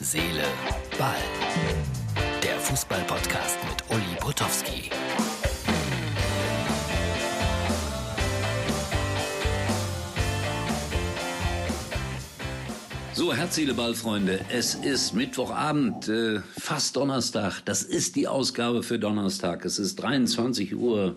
Seele, Ball. Der Fußball-Podcast mit Uli Potowski. So, Herz, Seele, Ball, Freunde. Es ist Mittwochabend, äh, fast Donnerstag. Das ist die Ausgabe für Donnerstag. Es ist 23.30 Uhr.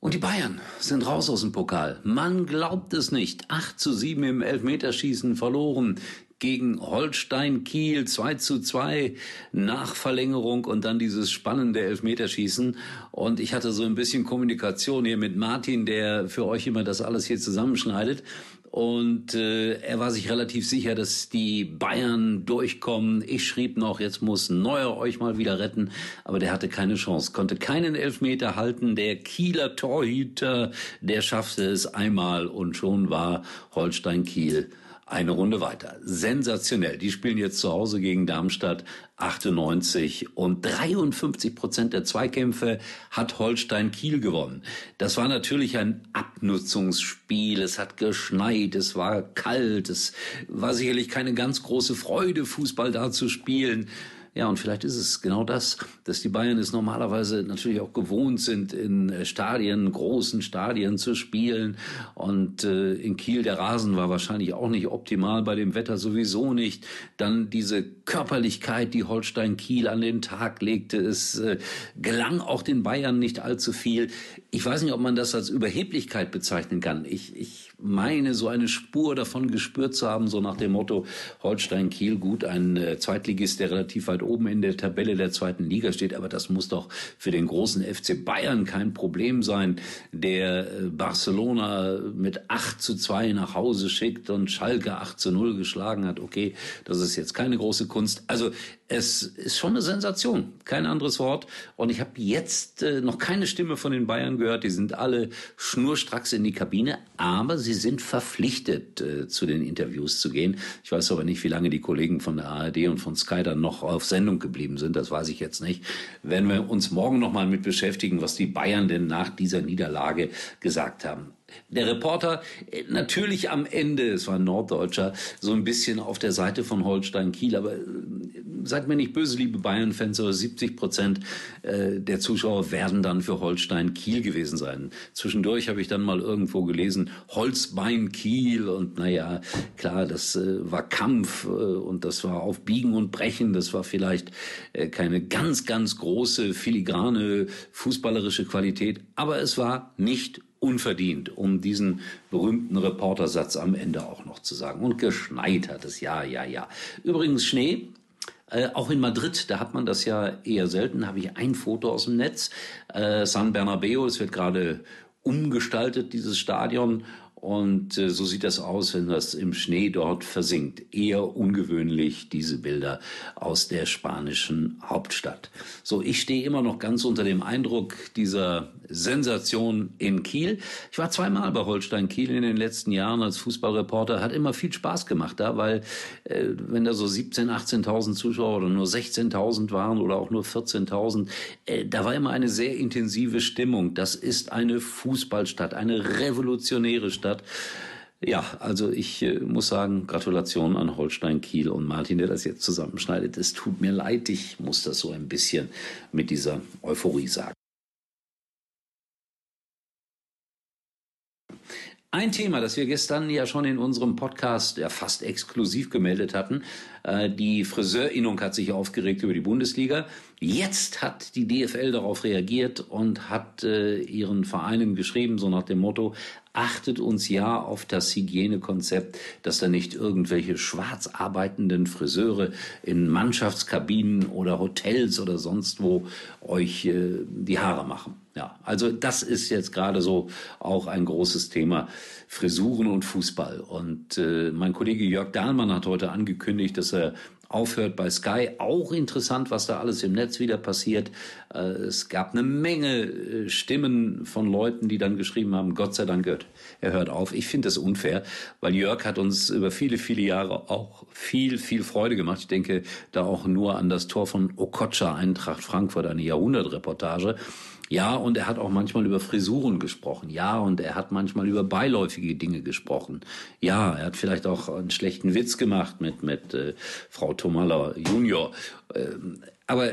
Und die Bayern sind raus aus dem Pokal. Man glaubt es nicht. 8 zu 7 im Elfmeterschießen verloren gegen Holstein Kiel 2 zu 2 nach Verlängerung und dann dieses spannende Elfmeterschießen. Und ich hatte so ein bisschen Kommunikation hier mit Martin, der für euch immer das alles hier zusammenschneidet. Und äh, er war sich relativ sicher, dass die Bayern durchkommen. Ich schrieb noch, jetzt muss Neuer euch mal wieder retten. Aber der hatte keine Chance, konnte keinen Elfmeter halten. Der Kieler Torhüter, der schaffte es einmal und schon war Holstein Kiel eine Runde weiter. Sensationell. Die spielen jetzt zu Hause gegen Darmstadt 98 und 53 Prozent der Zweikämpfe hat Holstein Kiel gewonnen. Das war natürlich ein Abnutzungsspiel. Es hat geschneit, es war kalt, es war sicherlich keine ganz große Freude, Fußball da zu spielen. Ja, und vielleicht ist es genau das, dass die Bayern es normalerweise natürlich auch gewohnt sind, in äh, Stadien, großen Stadien zu spielen. Und äh, in Kiel der Rasen war wahrscheinlich auch nicht optimal, bei dem Wetter sowieso nicht. Dann diese Körperlichkeit, die Holstein Kiel an den Tag legte, es äh, gelang auch den Bayern nicht allzu viel. Ich weiß nicht, ob man das als Überheblichkeit bezeichnen kann. Ich, ich meine, so eine Spur davon gespürt zu haben, so nach dem Motto Holstein Kiel, gut, ein äh, Zweitligist, der relativ weit oben in der Tabelle der zweiten Liga steht. Aber das muss doch für den großen FC Bayern kein Problem sein, der äh, Barcelona mit 8 zu 2 nach Hause schickt und Schalke 8 zu 0 geschlagen hat. Okay, das ist jetzt keine große Kunst. Also es ist schon eine Sensation, kein anderes Wort. Und ich habe jetzt äh, noch keine Stimme von den Bayern gehört. Die sind alle schnurstracks in die Kabine, aber sie sind verpflichtet, äh, zu den Interviews zu gehen. Ich weiß aber nicht, wie lange die Kollegen von der ARD und von Sky dann noch auf Sendung geblieben sind. Das weiß ich jetzt nicht. Werden wir uns morgen noch mal mit beschäftigen, was die Bayern denn nach dieser Niederlage gesagt haben der Reporter äh, natürlich am Ende, es war ein Norddeutscher, so ein bisschen auf der Seite von Holstein Kiel, aber äh, seid mir nicht böse, liebe Bayern-Fans, aber 70 Prozent äh, der Zuschauer werden dann für Holstein Kiel gewesen sein. Zwischendurch habe ich dann mal irgendwo gelesen, Holzbein Kiel und naja, klar, das war Kampf und das war auf Biegen und Brechen, das war vielleicht keine ganz, ganz große, filigrane fußballerische Qualität, aber es war nicht unverdient, um diesen berühmten Reportersatz am Ende auch noch zu sagen. Und geschneit hat es, ja, ja, ja. Übrigens Schnee, äh, auch in Madrid, da hat man das ja eher selten, habe ich ein Foto aus dem Netz. Äh, San Bernabeo, es wird gerade umgestaltet, dieses Stadion. Und äh, so sieht das aus, wenn das im Schnee dort versinkt. Eher ungewöhnlich, diese Bilder aus der spanischen Hauptstadt. So, ich stehe immer noch ganz unter dem Eindruck dieser Sensation in Kiel. Ich war zweimal bei Holstein Kiel in den letzten Jahren als Fußballreporter. Hat immer viel Spaß gemacht da, weil äh, wenn da so 17.000, 18.000 Zuschauer oder nur 16.000 waren oder auch nur 14.000, äh, da war immer eine sehr intensive Stimmung. Das ist eine Fußballstadt, eine revolutionäre Stadt. Ja, also ich äh, muss sagen, Gratulation an Holstein Kiel und Martin, der das jetzt zusammenschneidet. Es tut mir leid, ich muss das so ein bisschen mit dieser Euphorie sagen. Ein Thema, das wir gestern ja schon in unserem Podcast ja fast exklusiv gemeldet hatten, die Friseurinnung hat sich aufgeregt über die Bundesliga. Jetzt hat die DFL darauf reagiert und hat äh, ihren Vereinen geschrieben, so nach dem Motto, achtet uns ja auf das Hygienekonzept, dass da nicht irgendwelche schwarz arbeitenden Friseure in Mannschaftskabinen oder Hotels oder sonst wo euch äh, die Haare machen. Ja, also das ist jetzt gerade so auch ein großes Thema Frisuren und Fußball. Und äh, mein Kollege Jörg Dahlmann hat heute angekündigt, dass er aufhört bei Sky. Auch interessant, was da alles im Netz wieder passiert. Äh, es gab eine Menge äh, Stimmen von Leuten, die dann geschrieben haben, Gott sei Dank, er hört auf. Ich finde das unfair, weil Jörg hat uns über viele, viele Jahre auch viel, viel Freude gemacht. Ich denke da auch nur an das Tor von Okocha, Eintracht Frankfurt, eine Jahrhundertreportage. Ja, und er hat auch manchmal über Frisuren gesprochen. Ja, und er hat manchmal über beiläufige Dinge gesprochen. Ja, er hat vielleicht auch einen schlechten Witz gemacht mit, mit äh, Frau Tomalla Junior. Ähm, aber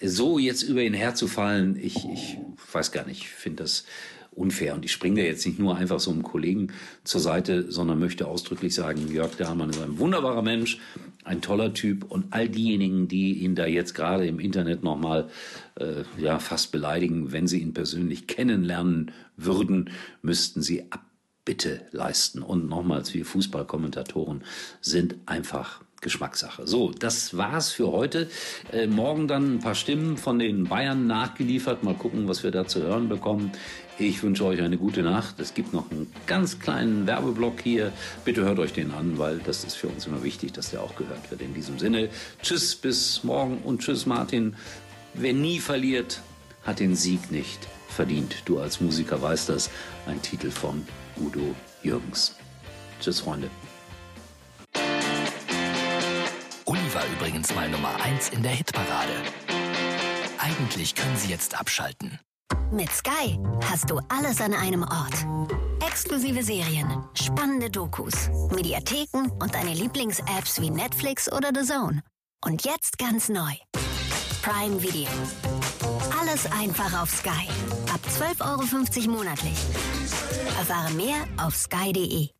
so jetzt über ihn herzufallen, ich, ich weiß gar nicht, ich finde das unfair. Und ich springe da jetzt nicht nur einfach so einem Kollegen zur Seite, sondern möchte ausdrücklich sagen, Jörg Dahlmann ist ein wunderbarer Mensch, ein toller Typ. Und all diejenigen, die ihn da jetzt gerade im Internet nochmal äh, ja, fast beleidigen, wenn sie ihn persönlich kennenlernen würden, müssten sie Abbitte leisten. Und nochmals, wir Fußballkommentatoren sind einfach Geschmackssache. So, das war's für heute. Äh, morgen dann ein paar Stimmen von den Bayern nachgeliefert. Mal gucken, was wir da zu hören bekommen. Ich wünsche euch eine gute Nacht. Es gibt noch einen ganz kleinen Werbeblock hier. Bitte hört euch den an, weil das ist für uns immer wichtig, dass der auch gehört wird. In diesem Sinne, tschüss, bis morgen und tschüss, Martin. Wer nie verliert, hat den Sieg nicht verdient. Du als Musiker weißt das. Ein Titel von Udo Jürgens. Tschüss, Freunde. Übrigens mal Nummer 1 in der Hitparade. Eigentlich können Sie jetzt abschalten. Mit Sky hast du alles an einem Ort. Exklusive Serien, spannende Dokus, Mediatheken und deine Lieblings-Apps wie Netflix oder The Zone. Und jetzt ganz neu. Prime Video. Alles einfach auf Sky. Ab 12,50 Euro monatlich. Erfahre mehr auf sky.de.